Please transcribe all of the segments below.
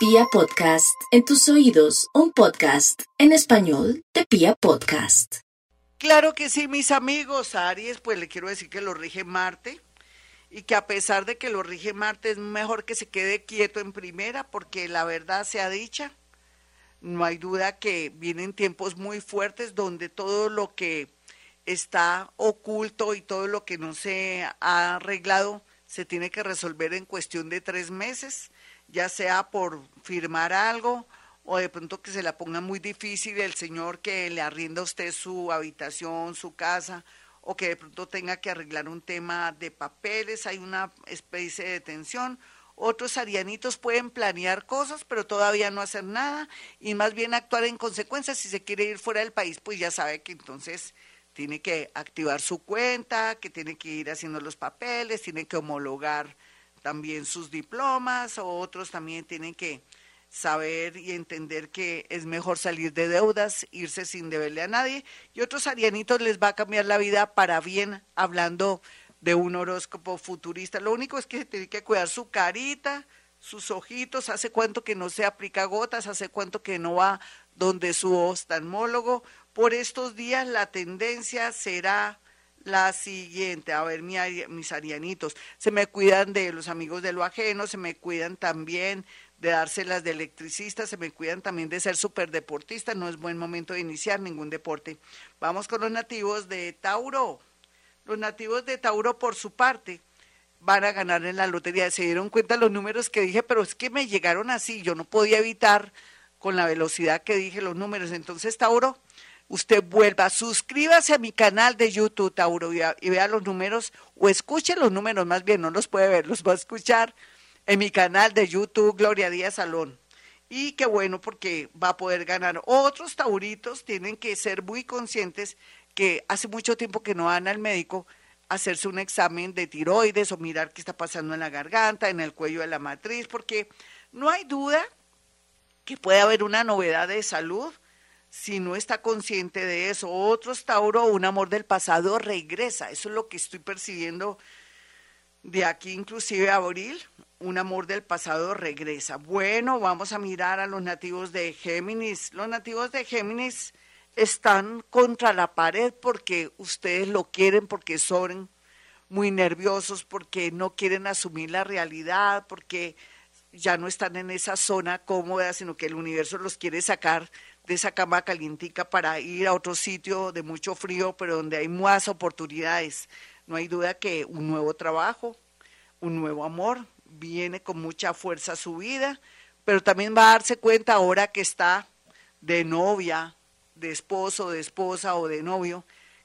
Pia Podcast, en tus oídos, un podcast en español de Pia Podcast. Claro que sí, mis amigos. Aries, pues le quiero decir que lo rige Marte y que a pesar de que lo rige Marte es mejor que se quede quieto en primera porque la verdad sea dicha. No hay duda que vienen tiempos muy fuertes donde todo lo que está oculto y todo lo que no se ha arreglado se tiene que resolver en cuestión de tres meses, ya sea por firmar algo o de pronto que se la ponga muy difícil el señor que le arrienda a usted su habitación, su casa, o que de pronto tenga que arreglar un tema de papeles, hay una especie de tensión. Otros arianitos pueden planear cosas, pero todavía no hacer nada y más bien actuar en consecuencia. Si se quiere ir fuera del país, pues ya sabe que entonces tiene que activar su cuenta, que tiene que ir haciendo los papeles, tiene que homologar también sus diplomas, o otros también tienen que saber y entender que es mejor salir de deudas, irse sin deberle a nadie, y otros arianitos les va a cambiar la vida para bien, hablando de un horóscopo futurista. Lo único es que tiene que cuidar su carita, sus ojitos, hace cuánto que no se aplica gotas, hace cuánto que no va donde su oftalmólogo, por estos días la tendencia será la siguiente. A ver, mis arianitos, se me cuidan de los amigos de lo ajeno, se me cuidan también de dárselas de electricista, se me cuidan también de ser superdeportista, no es buen momento de iniciar ningún deporte. Vamos con los nativos de Tauro. Los nativos de Tauro, por su parte, van a ganar en la lotería. Se dieron cuenta los números que dije, pero es que me llegaron así, yo no podía evitar con la velocidad que dije los números. Entonces, Tauro, usted vuelva, suscríbase a mi canal de YouTube, Tauro, y, vea los números, o escuche los números, más bien, no los puede ver, los va a escuchar en mi canal de YouTube, Gloria Díaz Salón. Y qué bueno, porque va a poder ganar. Otros tauritos tienen que ser muy conscientes que hace mucho tiempo que no van al médico a hacerse un examen de tiroides o mirar qué está pasando en la garganta, en el cuello de la matriz, porque no hay duda que puede haber una novedad de salud si no está consciente de eso. Otros, Tauro, un amor del pasado regresa. Eso es lo que estoy percibiendo de aquí, inclusive abril. Un amor del pasado regresa. Bueno, vamos a mirar a los nativos de Géminis. Los nativos de Géminis están contra la pared porque ustedes lo quieren, porque son muy nerviosos, porque no quieren asumir la realidad, porque ya no están en esa zona cómoda, sino que el universo los quiere sacar de esa cama calientica para ir a otro sitio de mucho frío, pero donde hay más oportunidades. No hay duda que un nuevo trabajo, un nuevo amor, viene con mucha fuerza a su vida, pero también va a darse cuenta ahora que está de novia, de esposo, de esposa o de novio,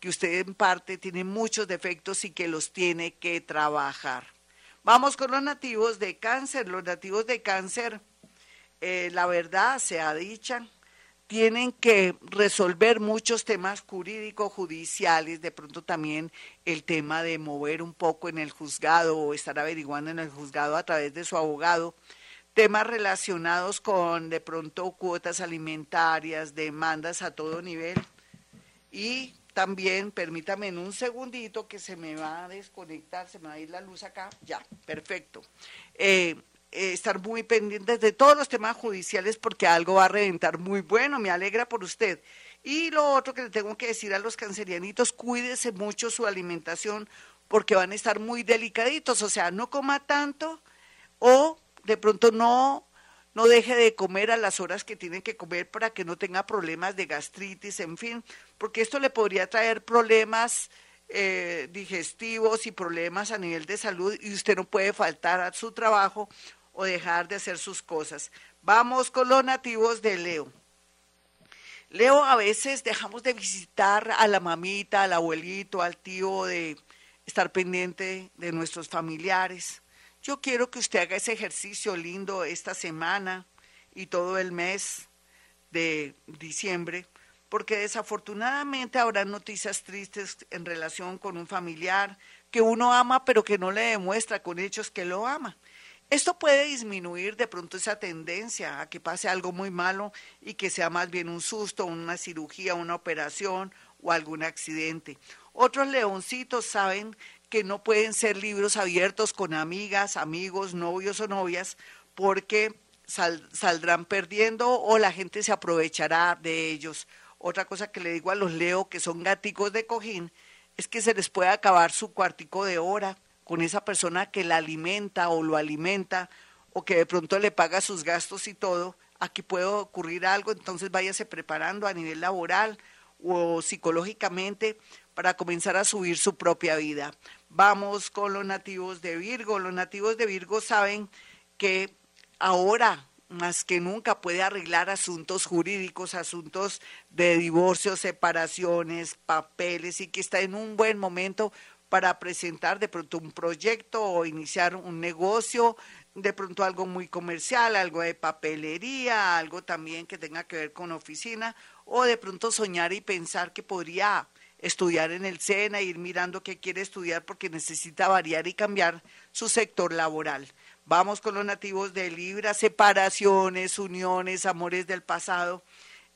que usted en parte tiene muchos defectos y que los tiene que trabajar. Vamos con los nativos de cáncer. Los nativos de cáncer, eh, la verdad sea dicha, tienen que resolver muchos temas jurídicos, judiciales, de pronto también el tema de mover un poco en el juzgado o estar averiguando en el juzgado a través de su abogado, temas relacionados con de pronto cuotas alimentarias, demandas a todo nivel y también, permítame en un segundito que se me va a desconectar, se me va a ir la luz acá. Ya, perfecto. Eh, eh, estar muy pendientes de todos los temas judiciales porque algo va a reventar muy bueno, me alegra por usted. Y lo otro que le tengo que decir a los cancerianitos, cuídese mucho su alimentación porque van a estar muy delicaditos, o sea, no coma tanto o de pronto no no deje de comer a las horas que tiene que comer para que no tenga problemas de gastritis, en fin, porque esto le podría traer problemas eh, digestivos y problemas a nivel de salud y usted no puede faltar a su trabajo o dejar de hacer sus cosas. Vamos con los nativos de Leo. Leo, a veces dejamos de visitar a la mamita, al abuelito, al tío, de estar pendiente de nuestros familiares. Yo quiero que usted haga ese ejercicio lindo esta semana y todo el mes de diciembre, porque desafortunadamente habrá noticias tristes en relación con un familiar que uno ama, pero que no le demuestra con hechos que lo ama. Esto puede disminuir de pronto esa tendencia a que pase algo muy malo y que sea más bien un susto, una cirugía, una operación o algún accidente. Otros leoncitos saben que no pueden ser libros abiertos con amigas, amigos, novios o novias, porque saldrán perdiendo o la gente se aprovechará de ellos. Otra cosa que le digo a los Leo que son gaticos de cojín es que se les puede acabar su cuartico de hora con esa persona que la alimenta o lo alimenta o que de pronto le paga sus gastos y todo. Aquí puede ocurrir algo, entonces váyase preparando a nivel laboral o psicológicamente para comenzar a subir su propia vida. Vamos con los nativos de Virgo. Los nativos de Virgo saben que ahora más que nunca puede arreglar asuntos jurídicos, asuntos de divorcio, separaciones, papeles y que está en un buen momento para presentar de pronto un proyecto o iniciar un negocio, de pronto algo muy comercial, algo de papelería, algo también que tenga que ver con oficina o de pronto soñar y pensar que podría estudiar en el SENA, ir mirando qué quiere estudiar porque necesita variar y cambiar su sector laboral. Vamos con los nativos de Libra, separaciones, uniones, amores del pasado.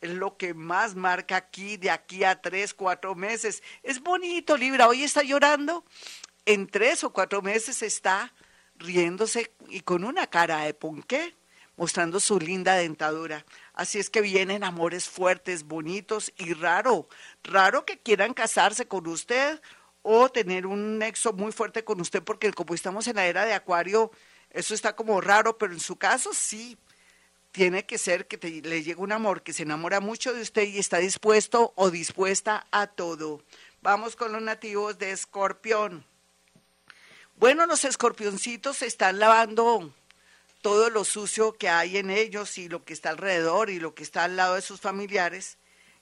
Es lo que más marca aquí, de aquí a tres, cuatro meses. Es bonito, Libra. Hoy está llorando. En tres o cuatro meses está riéndose y con una cara de ponqué, mostrando su linda dentadura. Así es que vienen amores fuertes, bonitos y raro. Raro que quieran casarse con usted o tener un nexo muy fuerte con usted, porque como estamos en la era de Acuario, eso está como raro, pero en su caso sí. Tiene que ser que le llegue un amor que se enamora mucho de usted y está dispuesto o dispuesta a todo. Vamos con los nativos de Escorpión. Bueno, los escorpioncitos están lavando todo lo sucio que hay en ellos y lo que está alrededor y lo que está al lado de sus familiares.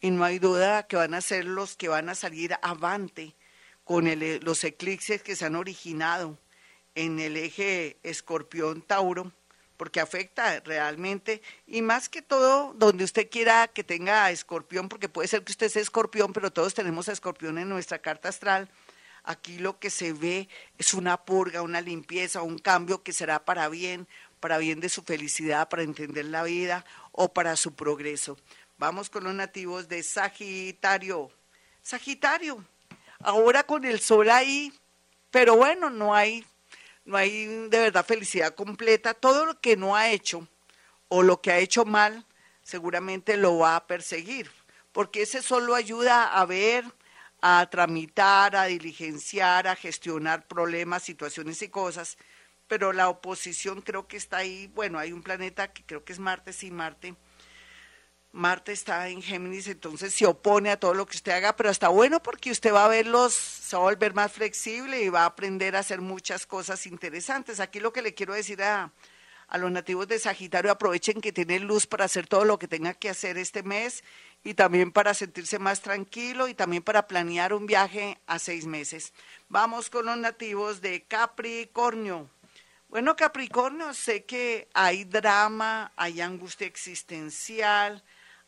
Y no hay duda que van a ser los que van a salir avante con los eclipses que se han originado en el eje escorpión-tauro, porque afecta realmente, y más que todo, donde usted quiera que tenga escorpión, porque puede ser que usted sea escorpión, pero todos tenemos a escorpión en nuestra carta astral. Aquí lo que se ve es una purga, una limpieza, un cambio que será para bien, para bien de su felicidad, para entender la vida o para su progreso. Vamos con los nativos de Sagitario. Sagitario, ahora con el sol ahí, pero bueno, no hay no hay de verdad felicidad completa. Todo lo que no ha hecho o lo que ha hecho mal, seguramente lo va a perseguir, porque ese solo ayuda a ver, a tramitar, a diligenciar, a gestionar problemas, situaciones y cosas, pero la oposición creo que está ahí, bueno, hay un planeta que creo que es Marte, sí, Marte, Marte está en Géminis, entonces se opone a todo lo que usted haga, pero está bueno porque usted va a verlos, se va a volver más flexible y va a aprender a hacer muchas cosas interesantes. Aquí lo que le quiero decir a, a los nativos de Sagitario, aprovechen que tienen luz para hacer todo lo que tenga que hacer este mes y también para sentirse más tranquilo y también para planear un viaje a seis meses. Vamos con los nativos de Capricornio. Bueno, Capricornio, sé que hay drama, hay angustia existencial,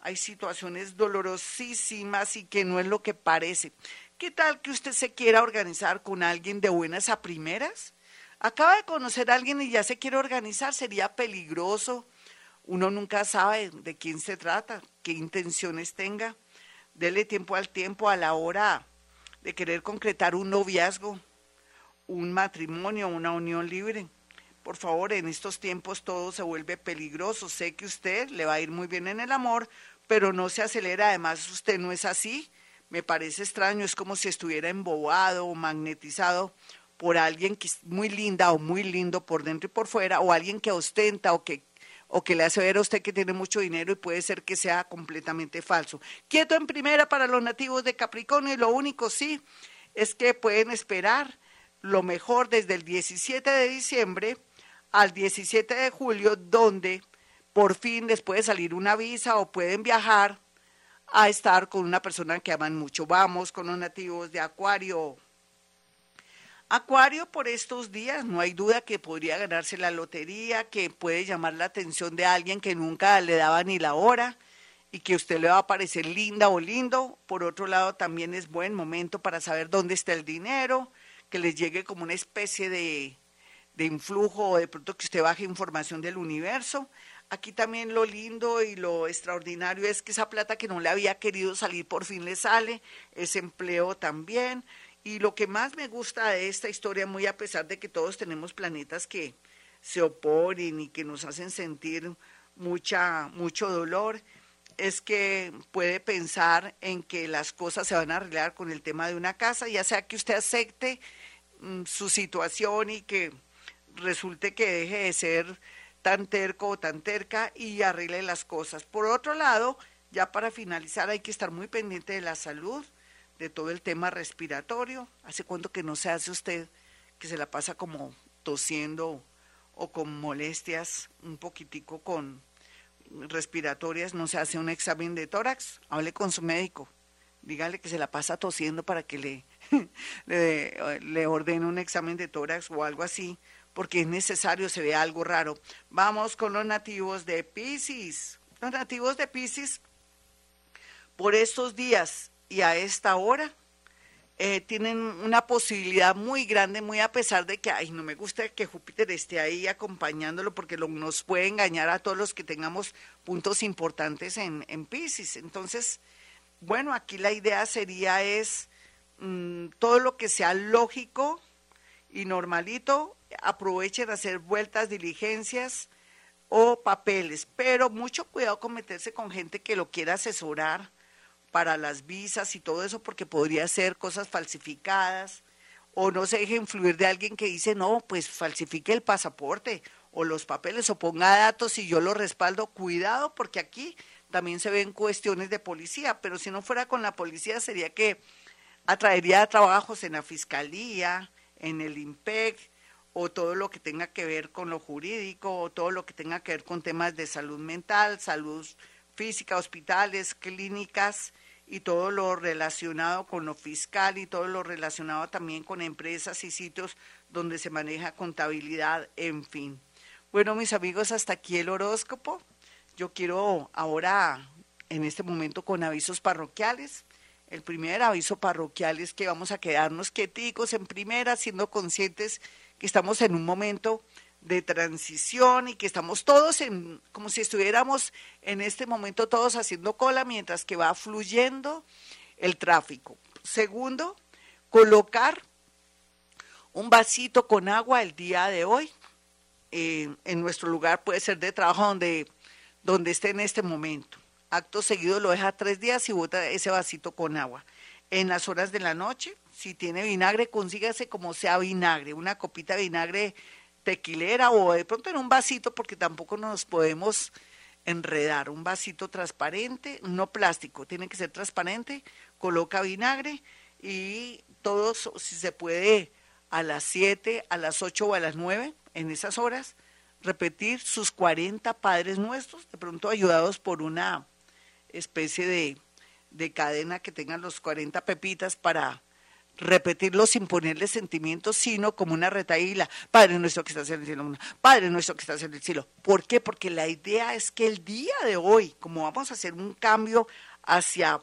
hay situaciones dolorosísimas y que no es lo que parece. ¿Qué tal que usted se quiera organizar con alguien de buenas a primeras? Acaba de conocer a alguien y ya se quiere organizar, sería peligroso. Uno nunca sabe de quién se trata, qué intenciones tenga. Dele tiempo al tiempo a la hora de querer concretar un noviazgo, un matrimonio, una unión libre. Por favor, en estos tiempos todo se vuelve peligroso. Sé que usted le va a ir muy bien en el amor, pero no se acelera. Además, usted no es así. Me parece extraño, es como si estuviera embobado o magnetizado por alguien que es muy linda o muy lindo por dentro y por fuera, o alguien que ostenta o que, o que le hace ver a usted que tiene mucho dinero y puede ser que sea completamente falso. Quieto en primera para los nativos de Capricornio y lo único sí es que pueden esperar lo mejor desde el 17 de diciembre al 17 de julio, donde por fin les puede salir una visa o pueden viajar a estar con una persona que aman mucho. Vamos con los nativos de Acuario. Acuario por estos días, no hay duda que podría ganarse la lotería, que puede llamar la atención de alguien que nunca le daba ni la hora y que usted le va a parecer linda o lindo. Por otro lado, también es buen momento para saber dónde está el dinero, que les llegue como una especie de, de influjo o de pronto que usted baje información del universo. Aquí también lo lindo y lo extraordinario es que esa plata que no le había querido salir por fin le sale, ese empleo también. Y lo que más me gusta de esta historia, muy a pesar de que todos tenemos planetas que se oponen y que nos hacen sentir mucha, mucho dolor, es que puede pensar en que las cosas se van a arreglar con el tema de una casa, ya sea que usted acepte mm, su situación y que resulte que deje de ser tan terco o tan terca y arregle las cosas. Por otro lado, ya para finalizar hay que estar muy pendiente de la salud, de todo el tema respiratorio. ¿Hace cuánto que no se hace usted que se la pasa como tosiendo o con molestias un poquitico con respiratorias, no se hace un examen de tórax? Hable con su médico. Dígale que se la pasa tosiendo para que le, le, ordene un examen de tórax o algo así, porque es necesario, se ve algo raro. Vamos con los nativos de Pisces. Los nativos de Pisces, por estos días y a esta hora, eh, tienen una posibilidad muy grande, muy a pesar de que, ay, no me gusta que Júpiter esté ahí acompañándolo porque lo, nos puede engañar a todos los que tengamos puntos importantes en, en Pisces. Entonces, bueno, aquí la idea sería es mm, todo lo que sea lógico y normalito, aprovechen a hacer vueltas, diligencias o papeles, pero mucho cuidado con meterse con gente que lo quiera asesorar para las visas y todo eso, porque podría ser cosas falsificadas, o no se deje influir de alguien que dice, no, pues falsifique el pasaporte o los papeles o ponga datos y yo lo respaldo. Cuidado, porque aquí también se ven cuestiones de policía, pero si no fuera con la policía sería que atraería trabajos en la fiscalía, en el IMPEC, o todo lo que tenga que ver con lo jurídico, o todo lo que tenga que ver con temas de salud mental, salud física, hospitales, clínicas y todo lo relacionado con lo fiscal y todo lo relacionado también con empresas y sitios donde se maneja contabilidad, en fin. Bueno, mis amigos, hasta aquí el horóscopo. Yo quiero ahora, en este momento, con avisos parroquiales. El primer aviso parroquial es que vamos a quedarnos quieticos en primera, siendo conscientes que estamos en un momento de transición y que estamos todos en, como si estuviéramos en este momento todos haciendo cola mientras que va fluyendo el tráfico. Segundo, colocar un vasito con agua el día de hoy eh, en nuestro lugar, puede ser de trabajo donde, donde esté en este momento. Acto seguido lo deja tres días y bota ese vasito con agua. En las horas de la noche, si tiene vinagre, consígase como sea vinagre, una copita de vinagre tequilera o de pronto en un vasito, porque tampoco nos podemos enredar. Un vasito transparente, no plástico, tiene que ser transparente, coloca vinagre y todos, si se puede, a las 7, a las 8 o a las 9, en esas horas, repetir sus 40 Padres Nuestros, de pronto ayudados por una especie de, de cadena que tengan los 40 pepitas para repetirlo sin ponerle sentimientos, sino como una retaíla. Padre nuestro que estás en el cielo, Padre nuestro que estás en el cielo. ¿Por qué? Porque la idea es que el día de hoy, como vamos a hacer un cambio hacia,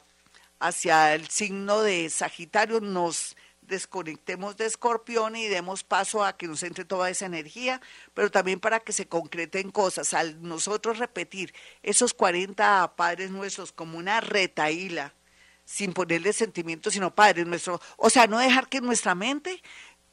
hacia el signo de Sagitario, nos desconectemos de Escorpión y demos paso a que nos entre toda esa energía, pero también para que se concreten cosas. Al nosotros repetir esos 40 padres nuestros como una retaíla, sin ponerle sentimientos, sino Padre nuestro. O sea, no dejar que nuestra mente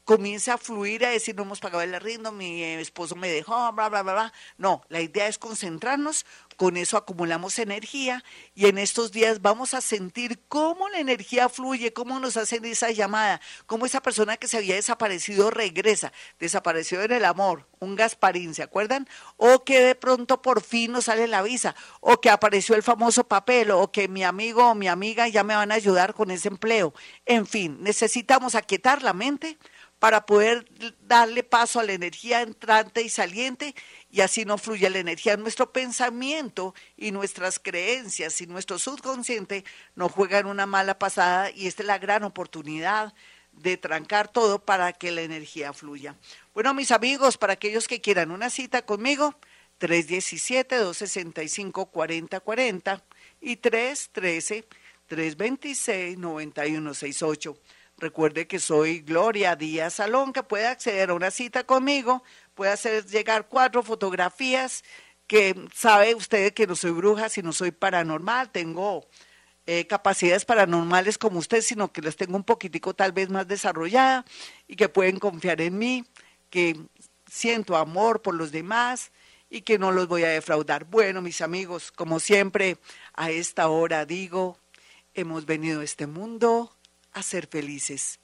comience a fluir a decir no hemos pagado el arriendo, mi esposo me dejó, bla, bla, bla, bla. No, la idea es concentrarnos, con eso acumulamos energía y en estos días vamos a sentir cómo la energía fluye, cómo nos hacen esa llamada, cómo esa persona que se había desaparecido regresa, desapareció en el amor, un Gasparín, ¿se acuerdan? O que de pronto por fin nos sale la visa, o que apareció el famoso papel, o que mi amigo o mi amiga ya me van a ayudar con ese empleo. En fin, necesitamos aquietar la mente para poder darle paso a la energía entrante y saliente y así no fluye la energía. Nuestro pensamiento y nuestras creencias y nuestro subconsciente nos juegan una mala pasada y esta es la gran oportunidad de trancar todo para que la energía fluya. Bueno, mis amigos, para aquellos que quieran una cita conmigo, 317-265-4040 y 313-326-9168. Recuerde que soy Gloria Díaz Salón, que puede acceder a una cita conmigo, puede hacer llegar cuatro fotografías, que sabe usted que no soy bruja, sino soy paranormal, tengo eh, capacidades paranormales como usted, sino que las tengo un poquitico tal vez más desarrollada y que pueden confiar en mí, que siento amor por los demás y que no los voy a defraudar. Bueno, mis amigos, como siempre, a esta hora digo, hemos venido a este mundo a ser felices.